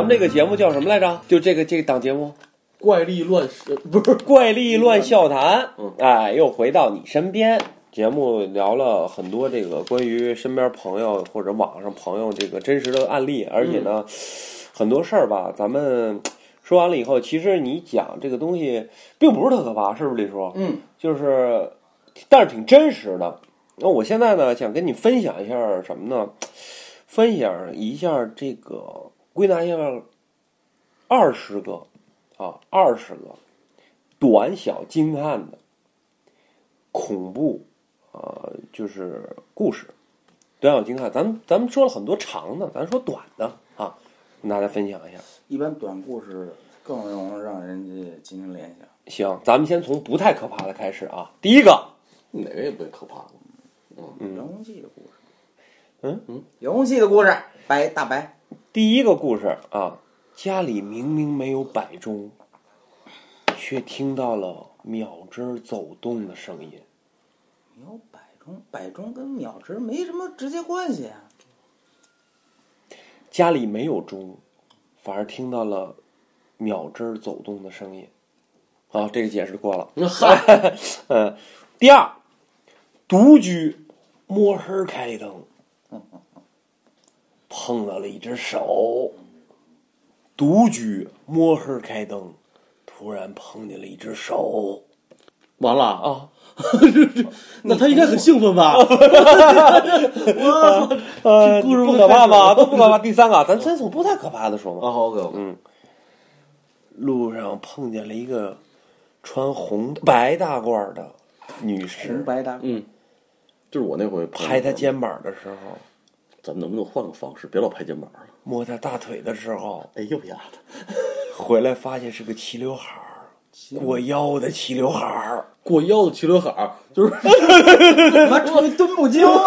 咱们这个节目叫什么来着？就这个这个档节目怪力乱神 不是《怪力乱笑谈》嗯。哎，又回到你身边。节目聊了很多这个关于身边朋友或者网上朋友这个真实的案例，而且呢，很多事儿吧，咱们说完了以后，其实你讲这个东西并不是特可怕，是不是李叔？嗯，就是，但是挺真实的。那我现在呢，想跟你分享一下什么呢？分享一下这个，归纳一下二十个啊，二十个短小精悍的恐怖呃，就是故事，短小精悍。咱们咱们说了很多长的，咱说短的啊，跟大家分享一下。一般短故事更容易让人家进行联想。行，咱们先从不太可怕的开始啊。第一个，哪个也不会可怕。嗯，遥控器的故事。嗯嗯，遥控器的故事，白大白。第一个故事啊，家里明明没有摆钟，却听到了秒针走动的声音。没有摆钟，摆钟跟秒针没什么直接关系啊。家里没有钟，反而听到了秒针走动的声音。好，这个解释过了。嗨，嗯，第二，独居摸黑开灯，碰到了一只手。独居摸黑开灯，突然碰见了一只手完了，啊！那他应该很兴奋吧？呃，故事不可怕吧？都不可怕。第三个，咱先从不太可怕的说嘛。啊，好，OK，嗯，路上碰见了一个穿红白大褂的女士红士，白大。嗯，就是我那回拍她，肩膀的时候，咱们能不能换个方式，别老拍肩膀了？摸他大腿的时候，哎呦丫的，回来发现是个齐刘海儿，过腰的齐刘海儿。过腰的齐刘海儿，就是 妈出去蹲不精啊！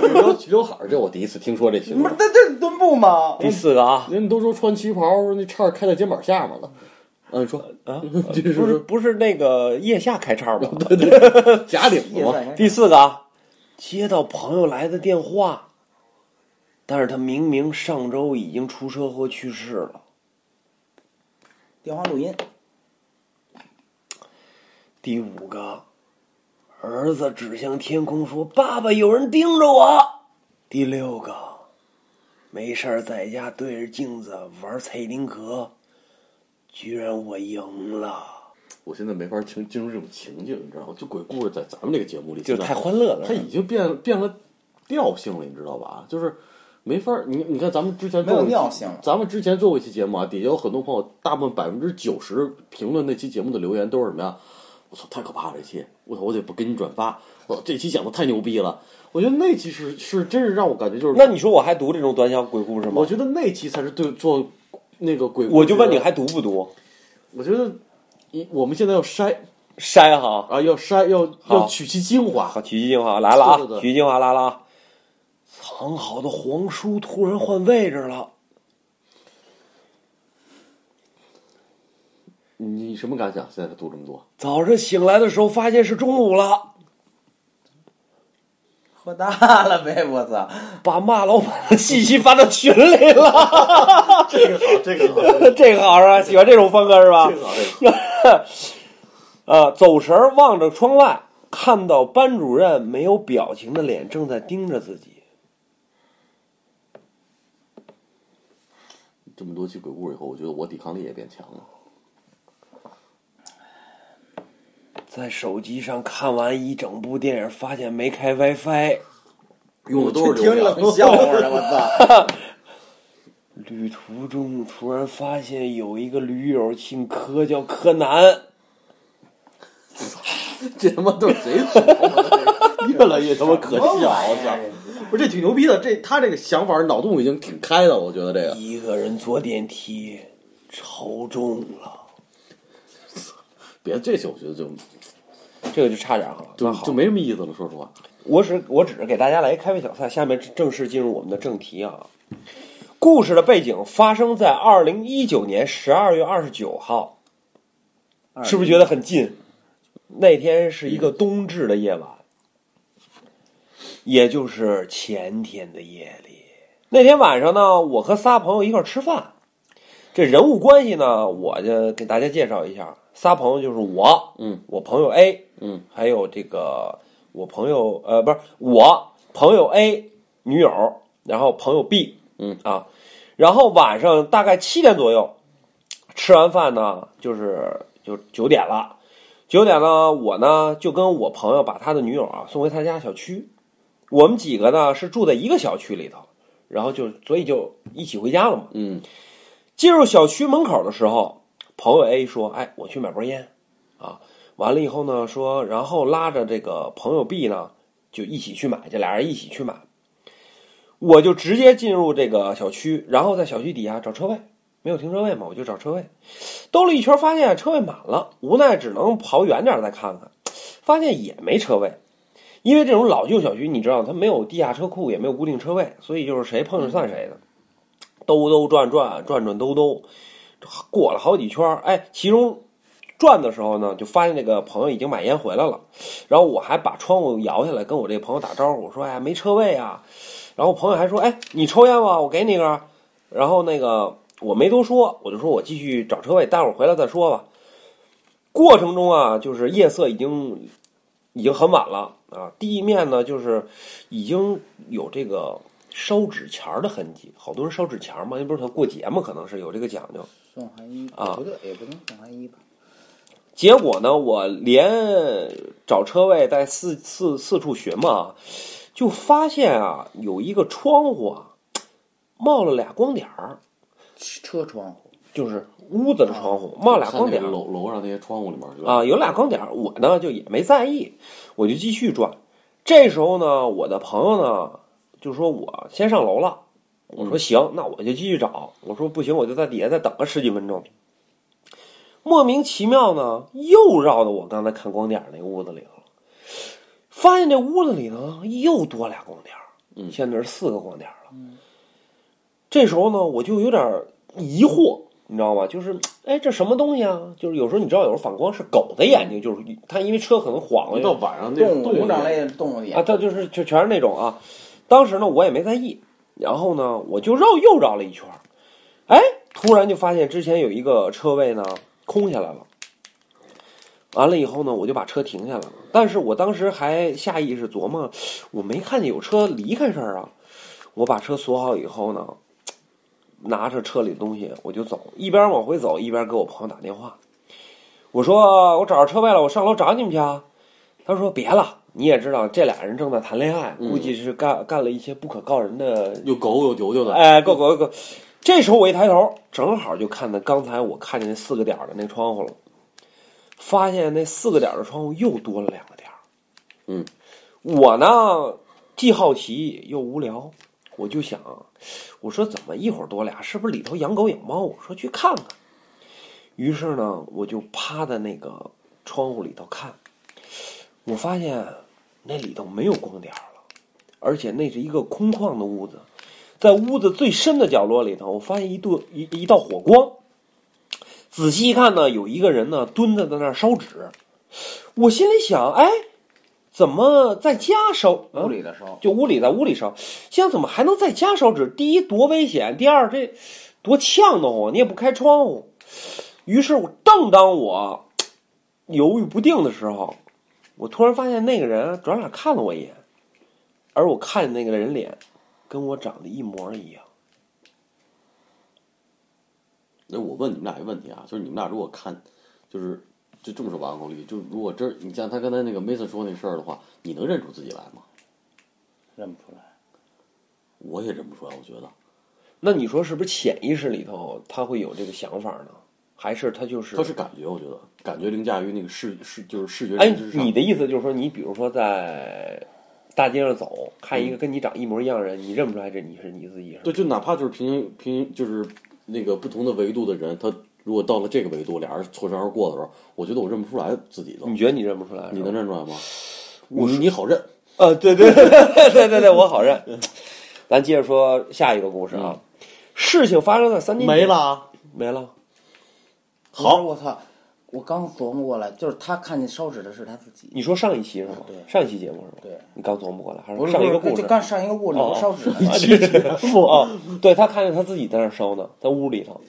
过腰齐刘海儿，这我第一次听说这形容不是，。这这蹲步吗？第四个啊，人家都说穿旗袍，那叉儿开在肩膀下面了。嗯，你说啊，不是不是那个腋下开叉吗？对对假领子吗？第四个啊，接到朋友来的电话，但是他明明上周已经出车祸去世了。电话录音。第五个，儿子指向天空说：“爸爸，有人盯着我。”第六个，没事儿在家对着镜子玩彩丁壳，居然我赢了，我现在没法进进入这种情境，你知道吗？就鬼故事在咱们这个节目里，就太欢乐了。它已经变变了调性了，你知道吧？就是没法儿，你你看咱们之前没有做性咱们之前做过一期节目啊，底下有很多朋友，大部分百分之九十评论那期节目的留言都是什么呀？我操，太可怕了！这期，我操，我得不给你转发。我操，这期讲的太牛逼了。我觉得那期是是真是让我感觉就是，那你说我还读这种短小鬼故事吗？我觉得那期才是对做那个鬼故事。我就问你还读不读？我觉得一我们现在要筛筛哈，啊，要筛要要取其精华。好，取其精华来了啊！对对对取其精华来了啊！藏好的黄书突然换位置了，你什么感想？现在读这么多，早上醒来的时候发现是中午了，喝大了呗！我操！把骂老板的信息发到群里了。这个好，这个好，这个好是吧？喜欢这种风格是吧这？个好，这个好。呃，走神儿望着窗外，看到班主任没有表情的脸正在盯着自己。这么多期鬼故事以后，我觉得我抵抗力也变强了。在手机上看完一整部电影，发现没开 WiFi。用的都是挺流量冷 笑话的，我操！旅途中突然发现有一个驴友姓柯，叫柯南。这他妈都是谁说的？越来越他妈可笑！我操！不是这挺牛逼的，这他这个想法脑洞已经挺开的，我觉得这个。一个人坐电梯，超重了。别这些，我觉得就这个就差点儿哈，就就没什么意思了。说实话，我只我只是给大家来开胃小菜，下面正式进入我们的正题啊。故事的背景发生在二零一九年十二月二十九号，是不是觉得很近？那天是一个冬至的夜晚，也就是前天的夜里。那天晚上呢，我和仨朋友一块儿吃饭，这人物关系呢，我就给大家介绍一下。仨朋友就是我，嗯，我朋友 A，嗯，还有这个我朋友呃，不是我朋友 A 女友，然后朋友 B，嗯啊，然后晚上大概七点左右，吃完饭呢，就是就九点了。九点呢，我呢就跟我朋友把他的女友啊送回他家小区。我们几个呢是住在一个小区里头，然后就所以就一起回家了嘛。嗯进入小区门口的时候，朋友 A 说：“哎，我去买包烟。”啊，完了以后呢，说，然后拉着这个朋友 B 呢，就一起去买，这俩人一起去买。我就直接进入这个小区，然后在小区底下找车位，没有停车位嘛，我就找车位。兜了一圈，发现车位满了，无奈只能跑远点再看看，发现也没车位。因为这种老旧小区，你知道它没有地下车库，也没有固定车位，所以就是谁碰上算谁的。兜兜转转，转转兜兜，过了好几圈。哎，其中转的时候呢，就发现这个朋友已经买烟回来了。然后我还把窗户摇下来，跟我这个朋友打招呼，说：“哎呀，没车位啊。”然后朋友还说：“哎，你抽烟吗？我给你一根。”然后那个我没多说，我就说我继续找车位，待会儿回来再说吧。过程中啊，就是夜色已经已经很晚了啊，地面呢就是已经有这个烧纸钱儿的痕迹，好多人烧纸钱儿嘛，那不是他过节嘛，可能是有这个讲究。送寒衣啊不对，也不能送寒衣吧？结果呢，我连找车位在四四四处寻嘛，就发现啊，有一个窗户啊，冒了俩光点儿，车窗户就是屋子的窗户冒俩光点儿楼楼上那些窗户里面？啊，有俩光点儿，我呢就也没在意，我就继续转。这时候呢，我的朋友呢就说我先上楼了，我说行，那我就继续找。我说不行，我就在底下再等个十几分钟。莫名其妙呢，又绕到我刚才看光点儿那个屋子里头了，发现这屋子里呢又多俩光点儿，嗯现在是四个光点儿了。这时候呢，我就有点疑惑，你知道吗？就是，哎，这什么东西啊？就是有时候你知道，有时候反光是狗的眼睛，就是它因为车可能晃一到了晚上那动物灵长那类动物眼啊，它就是就全是那种啊。当时呢，我也没在意，然后呢，我就绕又绕了一圈儿，哎，突然就发现之前有一个车位呢空下来了。完了以后呢，我就把车停下了。但是我当时还下意识琢磨，我没看见有车离开这儿啊。我把车锁好以后呢，拿着车里的东西我就走，一边往回走一边给我朋友打电话。我说我找着车位了，我上楼找你们去啊。他说别了，你也知道这俩人正在谈恋爱，嗯估计是干干了一些不可告人的有狗有丢丢的，哎，够够够！这时候我一抬头，正好就看到刚才我看见那四个点的那窗户了，发现那四个点的窗户又多了两个点儿。嗯，我呢既好奇又无聊，我就想，我说怎么一会儿多俩？是不是里头养狗养猫？我说去看看。于是呢，我就趴在那个窗户里头看，我发现那里头没有光点儿了，而且那是一个空旷的屋子。在屋子最深的角落里头，我发现一度一一道火光。仔细一看呢，有一个人呢蹲在在那儿烧纸。我心里想，哎，怎么在家烧？啊屋里的烧，就屋里在屋里烧，想怎么还能在家烧纸？第一多危险，第二这多呛得慌，你也不开窗户。于是我正当我犹豫不定的时候，我突然发现那个人转脸看了我一眼，而我看见那个人脸跟我长得一模一样。那我问你们俩一个问题啊，就是你们俩如果看，就是就这么说吧，高丽，就如果这你像他刚才那个 Mason 说那事儿的话，你能认出自己来吗？认不出来。我也认不出来，我觉得。那你说是不是潜意识里头他会有这个想法呢？还是他就是他是感觉，我觉得感觉凌驾于那个视视就是视觉上。你的意思就是说，你比如说在大街上走，看一个跟你长一模一样的人，你认不出来这你是你自己是？对，就哪怕就是平行平行就是那个不同的维度的人，他如果到了这个维度，俩人错身而过的时候，我觉得我认不出来自己了。你觉得你认不出来？你能认？出来吗？你你好认，呃，对对对对对对，我好认。咱接着说下一个故事啊，事情发生在三年前没了啊。没了。好，我操！我刚琢磨过来，就是他看见烧纸的是他自己，你说上一期是吗？对上一期节目是吗？对，你刚琢磨过来，还不是上一个故事就？刚上一个故事，哦烧纸呢啊，这是哦，对他看见他自己在那烧呢，在屋里头。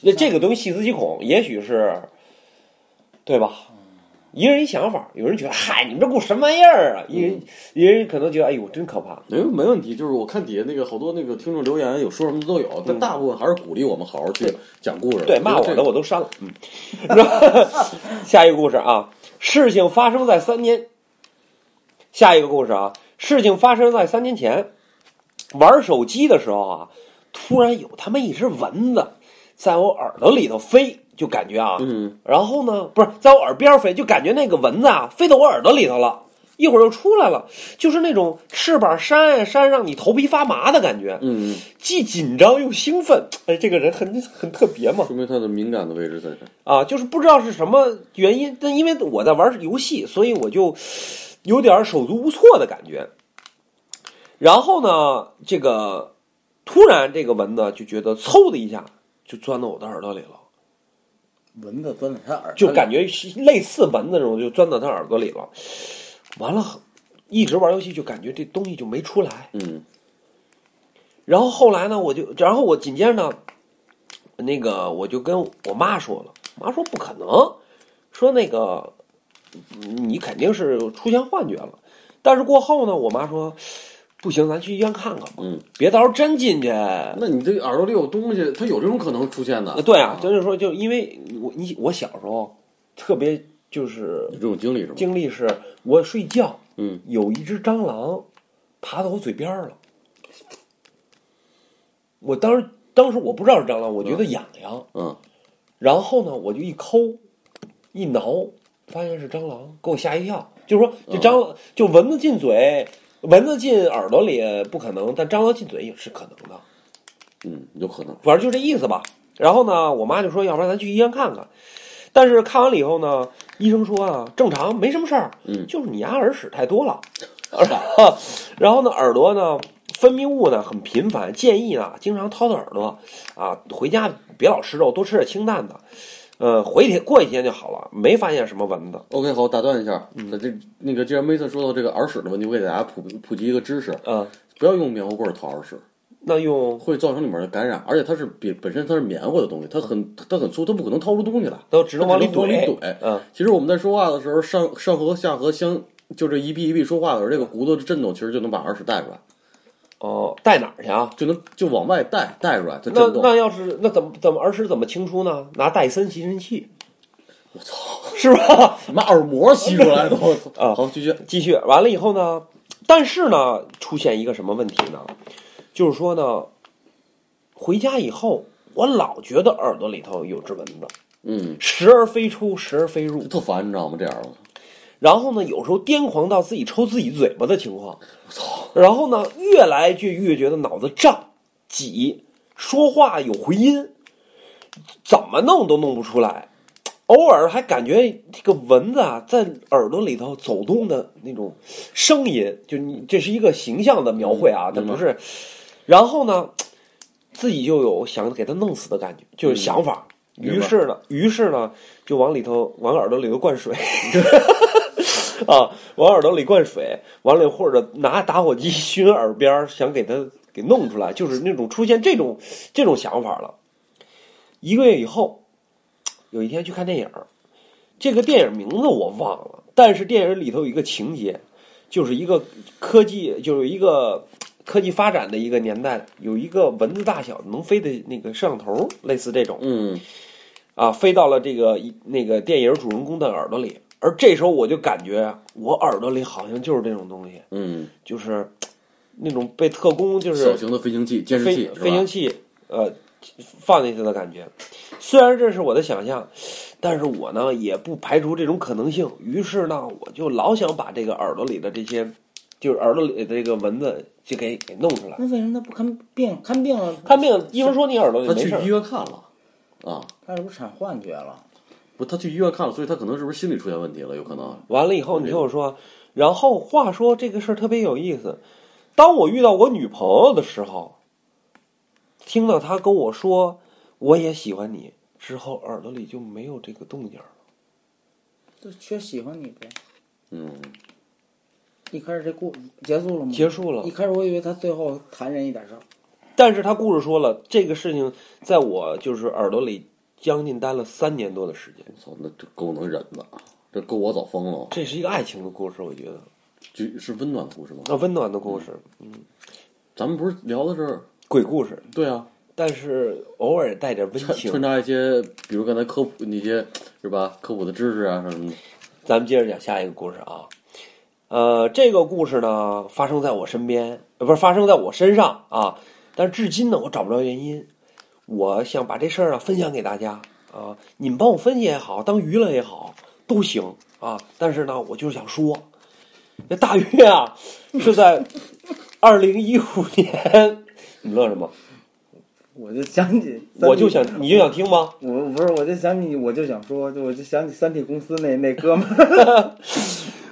那这个东西细思极恐，也许是，对吧？一人一想法，有人觉得嗨，你们这故事什么玩意儿啊？一人一人可能觉得哎呦真可怕。没没问题，就是我看底下那个好多那个听众留言，有说什么都有，但大部分还是鼓励我们好好去讲故事。对，骂我的我都删了。嗯，下一个故事啊，事情发生在三年。下一个故事啊，事情发生在三年前，玩手机的时候啊，突然有他妈一只蚊子在我耳朵里头飞，就感觉啊，嗯，然后呢，不是在我耳边飞，就感觉那个蚊子啊飞到我耳朵里头了，一会儿又出来了，就是那种翅膀扇呀扇，让你头皮发麻的感觉，嗯，既紧张又兴奋。哎，这个人很很特别嘛。说明他的敏感的位置在这儿。啊，就是不知道是什么原因，但因为我在玩游戏，所以我就有点手足无措的感觉。然后呢，这个突然这个蚊子就觉得嗖的一下就钻到我的耳朵里了，蚊子钻在他耳，就感觉是类似蚊子那种，就钻到他耳朵里了。完了，一直玩游戏就感觉这东西就没出来。嗯然后后来呢，我就，然后我紧接着呢，那个我就跟我妈说了，妈说不可能，说那个你肯定是出现幻觉了。但是过后呢，我妈说不行，咱去医院看看吧，嗯，别到时候真进去。那你这耳朵里有东西，它有这种可能出现的。呃对啊，就是说，就因为我你我小时候特别就是有这种经历是吗？经历是，我睡觉嗯有一只蟑螂爬到我嘴边了。我当时当时我不知道是蟑螂，我觉得痒痒，嗯然后呢，我就一抠一挠，发现是蟑螂，给我吓一跳。就是说，这蟑螂就蚊子进嘴，蚊子进耳朵里不可能，但蟑螂进嘴也是可能的。嗯，有可能。反正就这意思吧。然后呢，我妈就说，要不然咱去医院看看。但是看完了以后呢，医生说啊，正常，没什么事儿，嗯就是你牙耳屎太多了。然后呢，耳朵呢分泌物呢很频繁，建议呢经常掏掏耳朵啊，回家别老吃肉，多吃点清淡的。呃，回天过一天就好了，没发现什么蚊子。OK，好，打断一下，那这那个既然梅特说到这个耳屎的问题，我给大家普普及一个知识，嗯，不要用棉花棍儿掏耳屎，那用会造成里面的感染，而且它是比本身它是棉花的东西，它很它很粗，它不可能掏出东西来，都只能往里它只能往里怼。怼。嗯，其实我们在说话的时候，上上颌下颌相就这一闭一闭说话的时候，这个骨头的震动其实就能把耳屎带出来，哦，带哪儿去啊？就能就往外带带出来，它那震动。那要是那怎么怎么耳屎怎么清出呢？拿戴森吸尘器。我操，是吧？妈耳膜吸出来的，我操！啊好，继续。继续完了以后呢，但是呢，出现一个什么问题呢？就是说呢，回家以后，我老觉得耳朵里头有只蚊子，嗯，时而飞出，时而飞入。特烦，你知道吗？这样的，然后呢，有时候癫狂到自己抽自己嘴巴的情况。然后呢，越来就越觉得脑子胀、挤，说话有回音，怎么弄都弄不出来。偶尔还感觉这个蚊子啊在耳朵里头走动的那种声音，就你这是一个形象的描绘啊，嗯它不是。然后呢，自己就有想给它弄死的感觉，就是想法。于是呢，于是呢，就往里头往耳朵里头灌水。啊，往耳朵里灌水，完了或者拿打火机熏耳边儿，想给它给弄出来，就是那种出现这种这种想法了。一个月以后，有一天去看电影，这个电影名字我忘了，但是电影里头有一个情节，就是一个科技，就是一个科技发展的一个年代，有一个蚊子大小能飞的那个摄像头，类似这种。嗯，啊，飞到了这个一那个电影主人公的耳朵里，而这时候我就感觉我耳朵里好像就是这种东西，嗯，就是那种被特工就是小型的飞行器、监视飞器，飞行器呃放进去的感觉。虽然这是我的想象，但是我呢也不排除这种可能性。于是呢，我就老想把这个耳朵里的这些，就是耳朵里的这个蚊子，就给给弄出来。那为什么他不看病？看病了，看病，医生说你耳朵里没事儿他去医。院看了，啊，他是不是产幻觉了？不，他去医院看了，所以他可能是不是心理出现问题了？有可能。完了以后，你听我说，然后话说这个事儿特别有意思。当我遇到我女朋友的时候，听到她跟我说我也喜欢你，之后耳朵里就没有这个动静了。就缺喜欢你呗。嗯，一开始这故结束了吗？结束了一，开始我以为他最后谈人一点事儿，但是他故事说了，这个事情在我就是耳朵里将近待了三年多的时间。我操，那这够能忍的，这够我早疯了。这是一个爱情的故事，我觉得，就是温暖的故事吗？那温暖的故事，嗯咱们不是聊的是鬼故事，对啊，但是偶尔也带点温情穿。插一些，比如刚才科普那些是吧？科普的知识啊什么的。咱们接着讲下一个故事啊。呃，这个故事呢，发生在我身边，呃，不是发生在我身上啊。但是至今呢，我找不着原因。我想把这事儿啊分享给大家啊，你们帮我分析也好，当娱乐也好，都行啊。但是呢，我就是想说，这大约啊是在 二零一五年，你乐什么？我就想起，我就想，你就想听吗？我不是，我就想起，我就想说，就我就想起三体公司那 那哥们儿，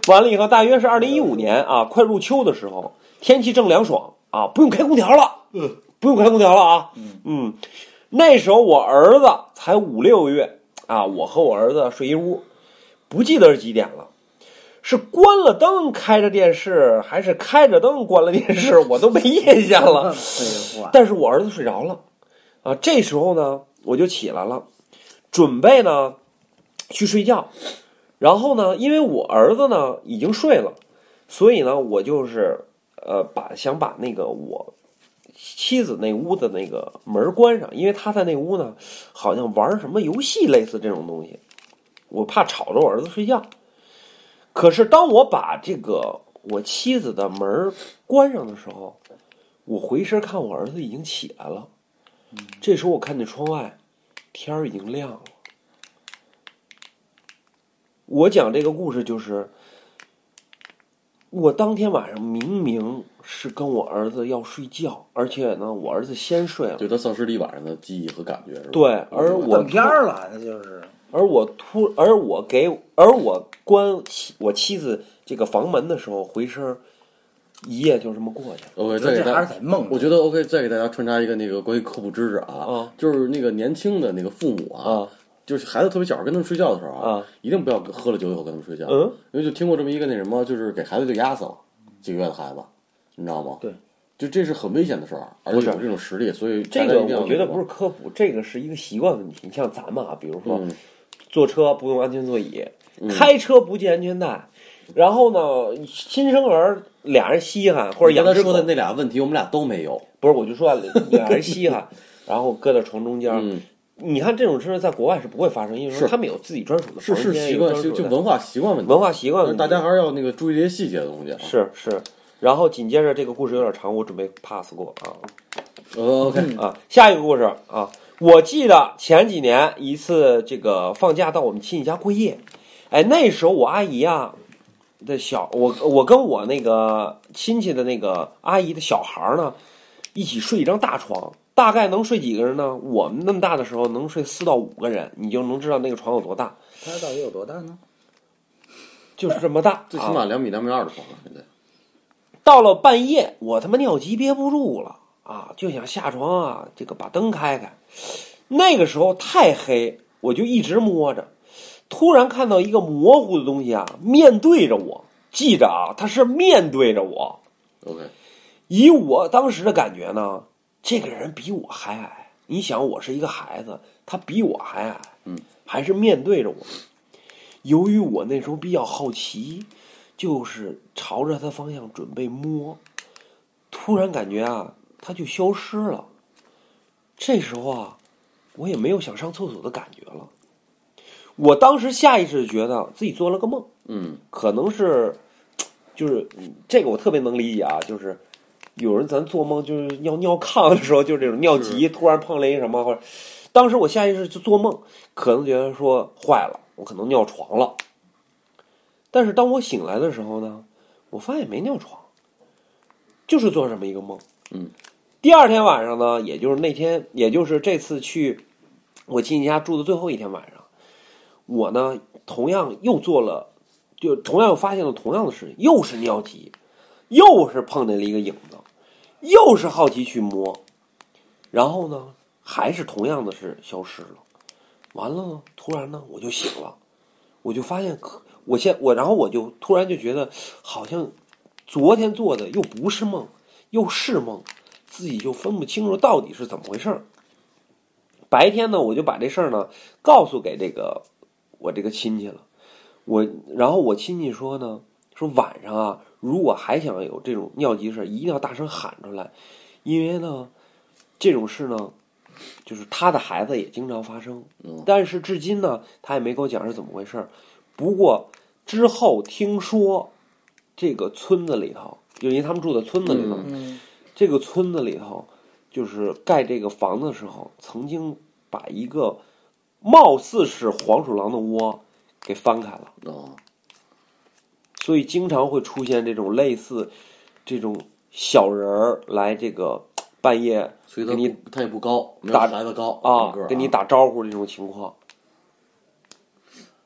完了以后，大约是二零一五年啊，快入秋的时候，天气正凉爽啊，不用开空调了，嗯，不用开空调了啊，嗯，那时候我儿子才五六个月啊，我和我儿子睡一屋，不记得是几点了，是关了灯开着电视，还是开着灯关了电视，我都没印象了。但是我儿子睡着了，啊，这时候呢，我就起来了，准备呢去睡觉。然后呢，因为我儿子呢已经睡了，所以呢，我就是呃把想把那个我妻子那屋的那个门关上，因为他在那屋呢好像玩什么游戏，类似这种东西，我怕吵着我儿子睡觉。可是当我把这个我妻子的门关上的时候，我回身看，我儿子已经起来了。这时候我看见窗外天儿已经亮了。我讲这个故事就是，我当天晚上明明是跟我儿子要睡觉，而且呢，我儿子先睡了。对他丧失了一晚上的记忆和感觉，是吧？对，而我断片儿了，那就是而我突，而我给，而我关妻我妻子这个房门的时候，回声儿一夜就这么过去了。OK，我觉得这再给大家，还是在梦中。我觉得 OK，再给大家穿插一个那个关于科普知识啊，啊就是那个年轻的那个父母啊，啊就是孩子特别小，跟他们睡觉的时候啊，一定不要喝了酒以后跟他们睡觉，嗯，因为就听过这么一个那什么，就是给孩子就压死了几个月的孩子，你知道吗？对，就这是很危险的事儿，而且有这种实力，所以这个我觉得不是科普，这个是一个习惯问题。你像咱们啊，比如说嗯坐车不用安全座椅，开车不系安全带，然后呢，新生儿俩人稀罕或者你刚养只狗才说的那俩问题，我们俩都没有。不是，我就说啊俩人稀罕，然后搁在床中间。嗯，你看这种事在国外是不会发生，因为说他们有自己专属的是房间，是习惯，就就文化习惯问题。文化习惯问题。大家还是要那个注意这些细节的东西啊。是是，然后紧接着这个故事有点长，我准备 pass 过啊呃，OK，啊。下一个故事啊，我记得前几年一次这个放假到我们亲戚家过夜，哎，那时候我阿姨啊的小我我跟我那个亲戚的那个阿姨的小孩儿呢一起睡一张大床。大概能睡几个人呢？我们那么大的时候能睡四到五个人，你就能知道那个床有多大，它到底有多大呢？就是这么大。最起啊码两米两米二的床了，现在。到了半夜，我他妈尿急憋不住了啊，就想下床啊，这个把灯开开。那个时候太黑，我就一直摸着，突然看到一个模糊的东西啊，面对着我。记着啊，它是面对着我。OK，以我当时的感觉呢，这个人比我还矮。你想，我是一个孩子，他比我还矮，嗯，还是面对着我。由于我那时候比较好奇，就是朝着他方向准备摸，突然感觉啊，他就消失了。这时候啊，我也没有想上厕所的感觉了。我当时下意识地觉得自己做了个梦。嗯，可能是，就是嗯这个我特别能理解啊，就是有人咱做梦就是尿尿炕的时候，就是这种尿急，突然碰了一什么，或者当时我下意识就做梦，可能觉得说坏了，我可能尿床了。但是当我醒来的时候呢，我发现没尿床，就是做这么一个梦。嗯，第二天晚上呢，也就是那天，也就是这次去我亲戚家住的最后一天晚上，我呢同样又做了。就同样又发现了同样的事情，又是尿急，又是碰见了一个影子，又是好奇去摸，然后呢，还是同样的是消失了。完了呢，突然呢我就醒了，我就发现我现我然后我就突然就觉得好像昨天做的又不是梦，又是梦，自己就分不清楚到底是怎么回事儿。白天呢，我就把这事儿呢告诉给这个我这个亲戚了。我然后我亲戚说呢，说晚上啊，如果还想有这种尿急事，一定要大声喊出来，因为呢，这种事呢，就是他的孩子也经常发生。嗯但是至今呢，他也没给我讲是怎么回事。不过之后听说，这个村子里头，就因为他们住在村子里头，这个村子里头，就是盖这个房子的时候，曾经把一个貌似是黄鼠狼的窝给翻开了，啊，所以经常会出现这种类似这种小人儿来这个半夜所以他给你他也不高，没有打孩子高啊跟你打招呼这种情况。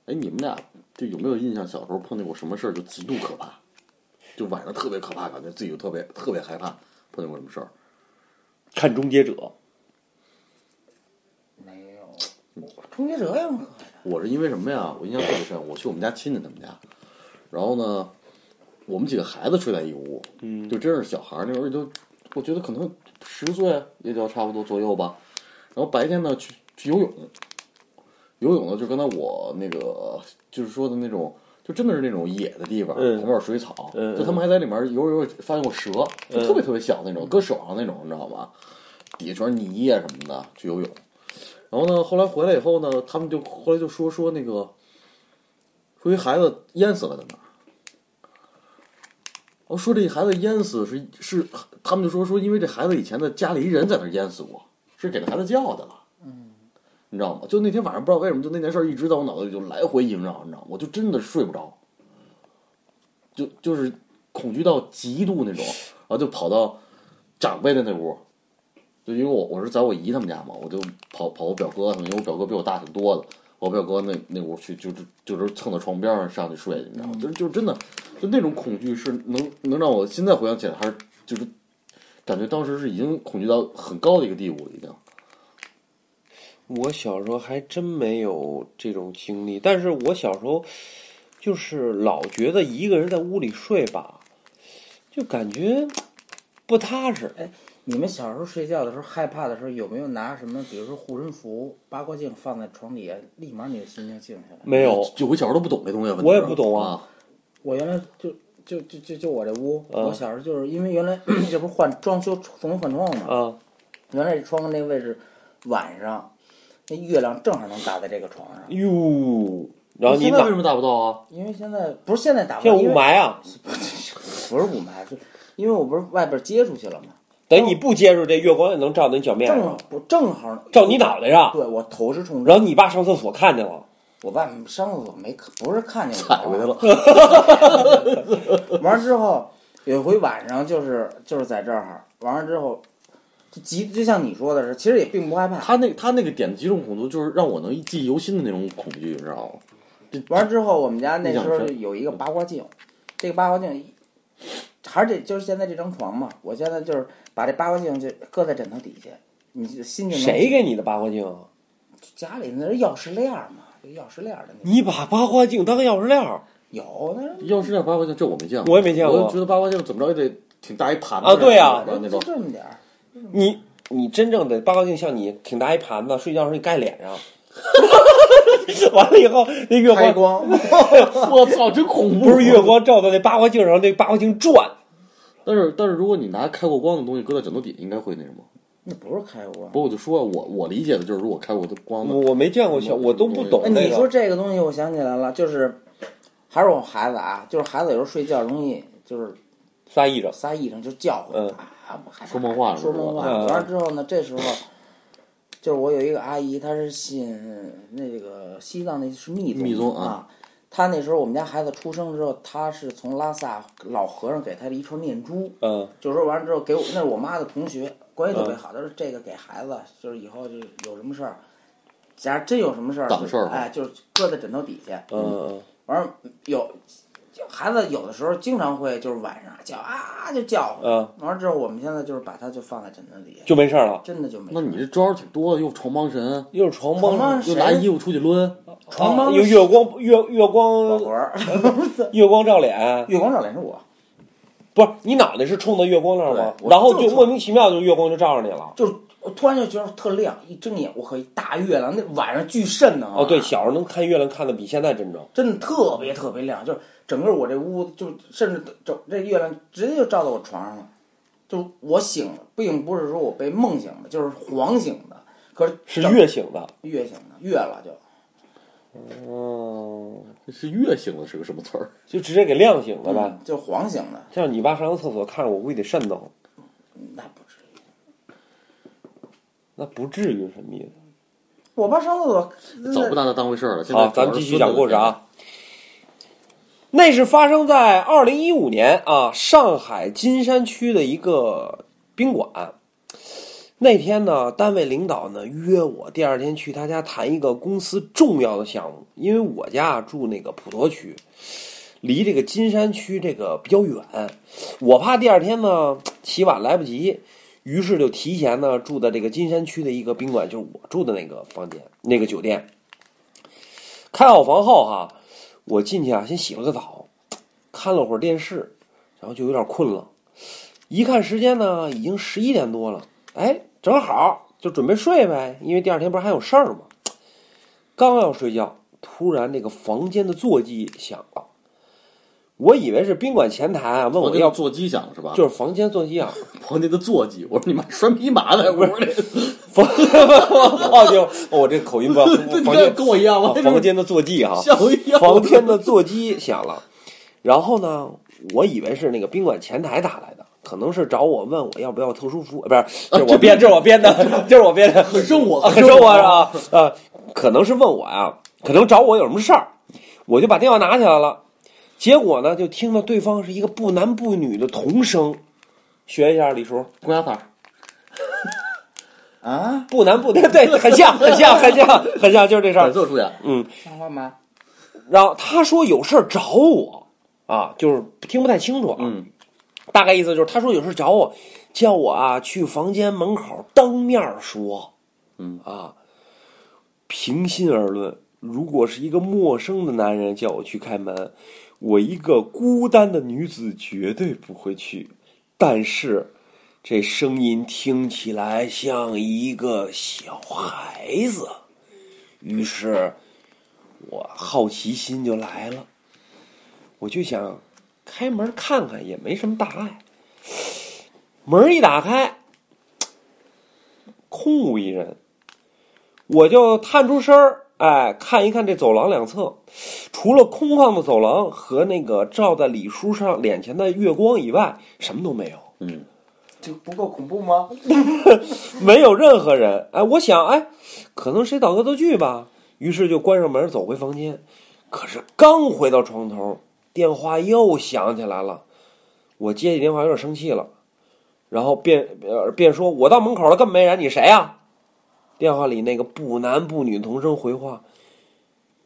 哎，你们俩就有没有印象？小时候碰见过什么事儿就极度可怕，就晚上特别可怕，感觉自己就特别特别害怕。碰见过什么事儿？看《终结者》，没有，终结者有什么可怕？我是因为什么呀？我印象特别深，我去我们家亲戚他们家，然后呢，我们几个孩子睡在一屋，嗯就真是小孩儿，那时候也就我觉得可能十岁也就差不多左右吧。然后白天呢去去游泳，游泳呢就刚才我那个就是说的那种，就真的是那种野的地方，嗯旁边有水草，嗯就他们还在里面游游发现过蛇，就嗯特别特别小那种，搁手上那种，你知道吗？底下全是泥呀什么的，去游泳。然后呢，后来回来以后呢，他们就后来就说说那个，说一孩子淹死了在那儿。我说这孩子淹死是是，他们就说说因为这孩子以前的家里一人在那儿淹死过，是给这孩子叫的了。嗯，你知道吗？就那天晚上不知道为什么，就那件事儿一直在我脑子里就来回萦绕，你知道吗？我就真的睡不着，就就是恐惧到极度那种，然后就跑到长辈的那屋，就因为我我是在我姨他们家嘛，我就跑跑我表哥他们，因为我表哥比我大挺多的，我表哥那那屋去就是就是蹭到床边上上去睡，你知道吗？就是就是真的，就那种恐惧是能能让我现在回想起来还是就是感觉当时是已经恐惧到很高的一个地步了，已经。我小时候还真没有这种经历，但是我小时候就是老觉得一个人在屋里睡吧，就感觉不踏实。你们小时候睡觉的时候害怕的时候，有没有拿什么，比如说护身符、八卦镜放在床底下，立马你的心情静下来？没有，就我小时候都不懂这东西，我也不懂啊啊。我原来就就就就就我这屋，嗯我小时候就是因为原来这不是换装修重新换窗户嘛，啊，原来这窗户那位置晚上那月亮正好能打在这个床上，哟，然后你把现在为什么打不到啊？因为现在不是现在打不到，因为雾霾啊，不是雾霾，是因为我不是外边接出去了嘛，等你不接触这月光也能照到你脚面正好，不正好照你脑袋上。对我头是冲着，然后你爸上厕所看见了，我爸上厕所没看，不是看见我踩回去了。完了之后，有一回晚上就是就是在这儿，完了之后，就急，就像你说的是，其实也并不害怕。他那他那个点的几种恐惧，就是让我能记忆犹新的那种恐惧，你知道吗？完了之后，我们家那时候有一个八卦镜，这个八卦镜还是这就是现在这张床嘛，我现在就是把这八卦镜就搁在枕头底下，你就心就谁给你的八卦镜啊？家里那是钥匙链儿嘛，就钥匙链儿的那你把八卦镜当钥匙链儿有那是钥匙链八卦镜，这我没见过，我也没见过我就觉得八卦镜怎么着也得挺大一盘子啊对呀那就。这么点儿。你你真正的八卦镜像你挺大一盘子，睡觉时候你盖脸上，完了以后那月光光，我操，真恐怖！不是月。光照到那八卦镜上，那八卦镜转，但是但是，如果你拿开过光的东西搁在枕头底下，应该会那什么。那不是开过光。不过我就说，我我理解的就是，如果开过的光的，我我没见过小，我都不懂你说。这个东西，我想起来了，就是还是我孩子啊，就是孩子有时候睡觉容易就是撒癔症，撒癔症，就叫唤、说梦话了说梦话。嗯完了之后呢，这时候就是我有一个阿姨，她是信那个西藏那是密宗密宗啊啊。她那时候我们家孩子出生之后，他是从拉萨老和尚给他的一串念珠，嗯就是说完了之后给我，那是我妈的同学，关系特嗯别好。他说这个给孩子，就是以后就有什么事儿，假如真有什么事儿，挡事儿哎，就是搁在枕头底下。嗯嗯完了有就孩子有的时候经常会就是晚上叫啊就叫，嗯，完了之后我们现在就是把它就放在枕头底下，就没事儿了。真的就没。那你这招儿挺多的，又床帮神，又是床床帮帮又拿衣服出去抡，床帮又月光月月光，月光照脸，月光照脸是我，不是你脑袋是冲着月光那儿吗？然后就就莫名其妙就月光就照着你了。就是我突然就觉得特亮，一睁眼我靠，一大月亮，那晚上巨瘆呢。哦，对，小时候能看月亮看的比现在真正。真的特别特别亮，就是整个我这屋子就甚至整这月亮直接就照到我床上了，就是我醒了，并不是说我被梦醒的，就是晃醒的，可是是月醒的。月醒的月了就，哦，这是月醒了是个什么词儿？就直接给亮醒了呗。嗯就晃醒的，像你爸上个厕所看着我，估计得瘆得慌。那不至于。那不至于什么意思？我爸上厕所早不拿他当回事儿了。现在好，咱们继续讲故事啊。那是发生在二零一五年啊，上海金山区的一个宾馆。那天呢，单位领导呢约我第二天去他家谈一个公司重要的项目，因为我家住那个普陀区，离这个金山区这个比较远，我怕第二天呢起晚来不及，于是就提前呢住在这个金山区的一个宾馆，就是我住的那个房间那个酒店。开好房后哈，我进去啊，先洗了个澡，看了会儿电视，然后就有点困了。一看时间呢，已经十一点多了，哎，正好就准备睡呗，因为第二天不是还有事儿吗？刚要睡觉，突然那个房间的座机响了，我以为是宾馆前台啊问我要，座机响是吧？就是房间座机啊，房间的座机。我说你妈拴匹马在屋里，房，哦就我这口音不，房间 跟我一样房间的座机啊，吓我一跳。房间的座机响了，然后呢，我以为是那个宾馆前台打来的，可能是找我问我要不要特殊服务，不是，这是我编，这是我编的，这是我编的，很生活，啊很生活是吧？呃，可能是问我呀，可能找我有什么事儿，我就把电话拿起来了，结果呢，就听到对方是一个不男不女的童声，学一下李叔，公鸭子啊，不男不女，对，很像，很像，很像，很像，就是这事儿反。色出演，嗯，像话吗？然后他说有事儿找我啊，就是听不太清楚啊。嗯，大概意思就是他说有事找我，叫我啊去房间门口当面说。嗯啊，平心而论，如果是一个陌生的男人叫我去开门，我一个孤单的女子绝对不会去。但是，这声音听起来像一个小孩子，于是我好奇心就来了，我就想开门看看，也没什么大碍。门一打开，空无一人，我就探出身儿，哎，看一看这走廊两侧，除了空旷的走廊和那个照在李叔上脸前的月光以外，什么都没有，嗯，这不够恐怖吗？没有任何人。哎，我想，哎，可能谁搞恶作剧吧，于是就关上门走回房间。可是刚回到床头，电话又响起来了。我接起电话有点生气了，然后便呃便说：“我到门口了，根本没人，你谁呀、电话里那个不男不女同声回话：“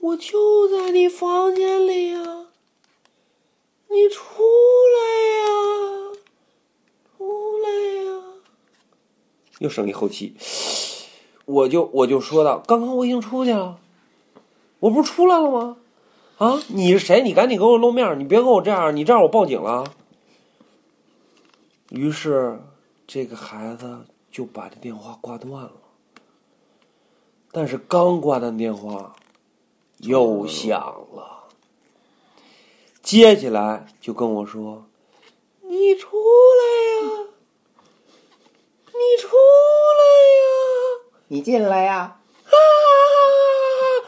我就在你房间里呀、你出来呀、出来呀、又生一口气，我就我就说道：“刚刚我已经出去了，我不是出来了吗？啊，你是谁？你赶紧给我露面！你别跟我这样，你这样我报警了。”于是，这个孩子就把这电话挂断了。但是刚挂断电话，又响了。接起来就跟我说：“你出来呀，你出来呀。”你进来呀！啊，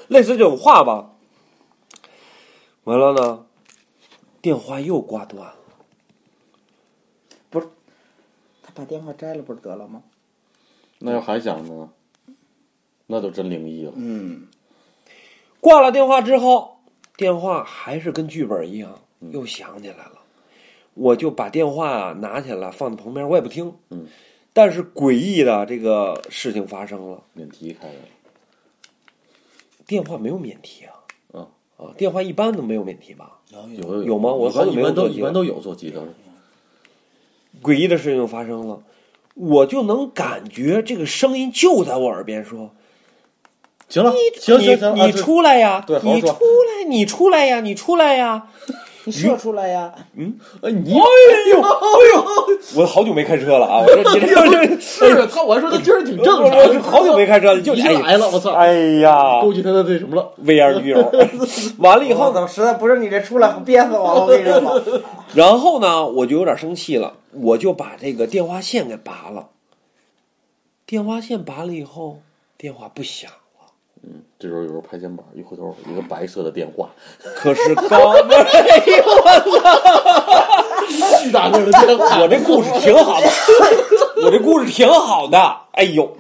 类似这种话吧。完了呢，电话又挂断了。不是他把电话摘了不是得了吗？那要还响呢，那就真灵异了。嗯，挂了电话之后，电话还是跟剧本一样，又响起来了。我就把电话啊拿起来放在旁边，我也不听。嗯，但是诡异的这个事情发生了，免提开了，电话没有免提啊。啊，啊，电话一般都没有免提吧？有有有吗我好久一般都一般都有座机的。诡异的事情发生了，我就能感觉这个声音就在我耳边说行了，行你行行，你出来呀！对好好说你出来，你出来呀！你出来呀！你说出来呀！哎你哎呦哎呦！我好久没开车了啊！我说你这这是他，我还说他今儿挺正常，我好久没开车了，就来了，我操，哎呀勾起他的那什么了。，VR 女友，完了以后，我操，实在不是你这出来憋死我了，我跟你说。然后呢，我就有点生气了，我就把这个电话线给拔了。电话线拔了以后，电话不响了。这时候有时候拍肩膀，一回头一个白色的电话，可是刚，哎呦我操！巨大个的电话，我这故事挺好的，我这故事挺好的。哎呦，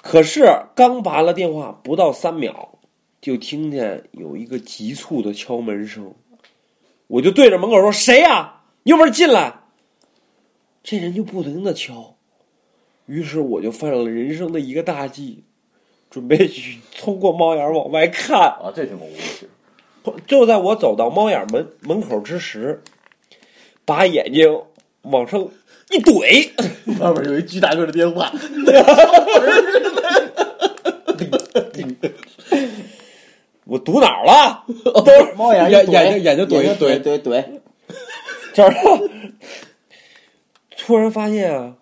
可是刚拔了电话不到三秒，就听见有一个急促的敲门声，我就对着门口说：“谁呀、有本事进来！”这人就不停的敲，于是我就犯了人生的一个大忌，准备去通过猫眼往外看。啊，这挺恐怖的。就在我走到猫眼门门口之时，把眼睛往上一怼，外面有一巨大个的电话，我堵哪儿了？猫眼一怼眼眼睛眼睛怼眼睛怼怼怼，这儿。突然发现啊，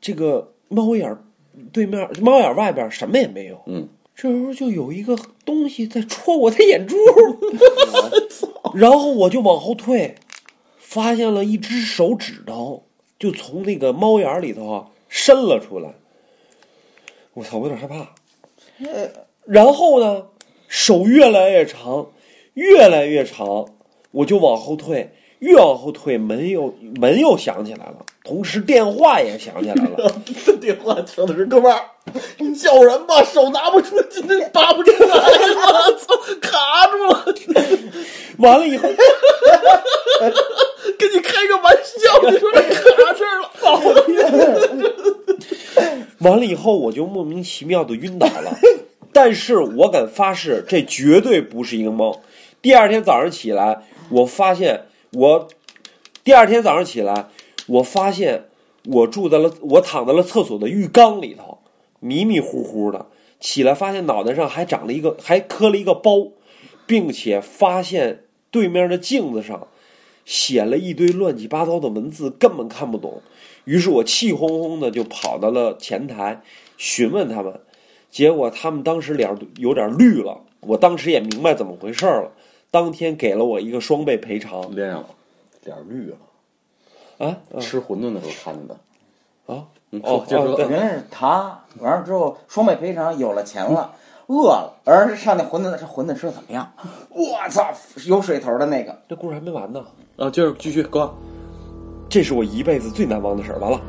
这个猫眼儿对面猫眼外边什么也没有。嗯，这时候就有一个东西在戳我的眼珠，然后我就往后退，发现了一只手指头就从那个猫眼里头啊伸了出来。我操，我有点害怕。然后呢，手越来越长，越来越长，我就往后退，越往后退，门又门又响起来了，同时电话也响起来了。这 电话响的是哥们儿，你叫人吧，手拿不出，今天拔不出来，我操，卡住了。完了以后，跟你开个玩笑，你说这卡这儿了，完了以后，我就莫名其妙的晕倒了。但是我敢发誓，这绝对不是一个梦。第二天早上起来，我发现我第二天早上起来，我发现我住在了我躺在了厕所的浴缸里头，迷迷糊糊的。起来发现脑袋上还长了一个，还磕了一个包，并且发现对面的镜子上写了一堆乱七八糟的文字，根本看不懂。于是我气哄哄的就跑到了前台询问他们，结果他们当时脸有点绿了。我当时也明白怎么回事了，当天给了我一个双倍赔偿脸上了，脸绿了。啊啊吃馄饨的时候看见的。啊！嗯哦说接着说哦对原来是他，完了之后双倍赔偿，有了钱了，饿了，而上那馄饨，这馄饨吃的怎么样？我操，有水头的那个，这故事还没完呢，啊，接着继续，哥，这是我一辈子最难忘的事儿。完了，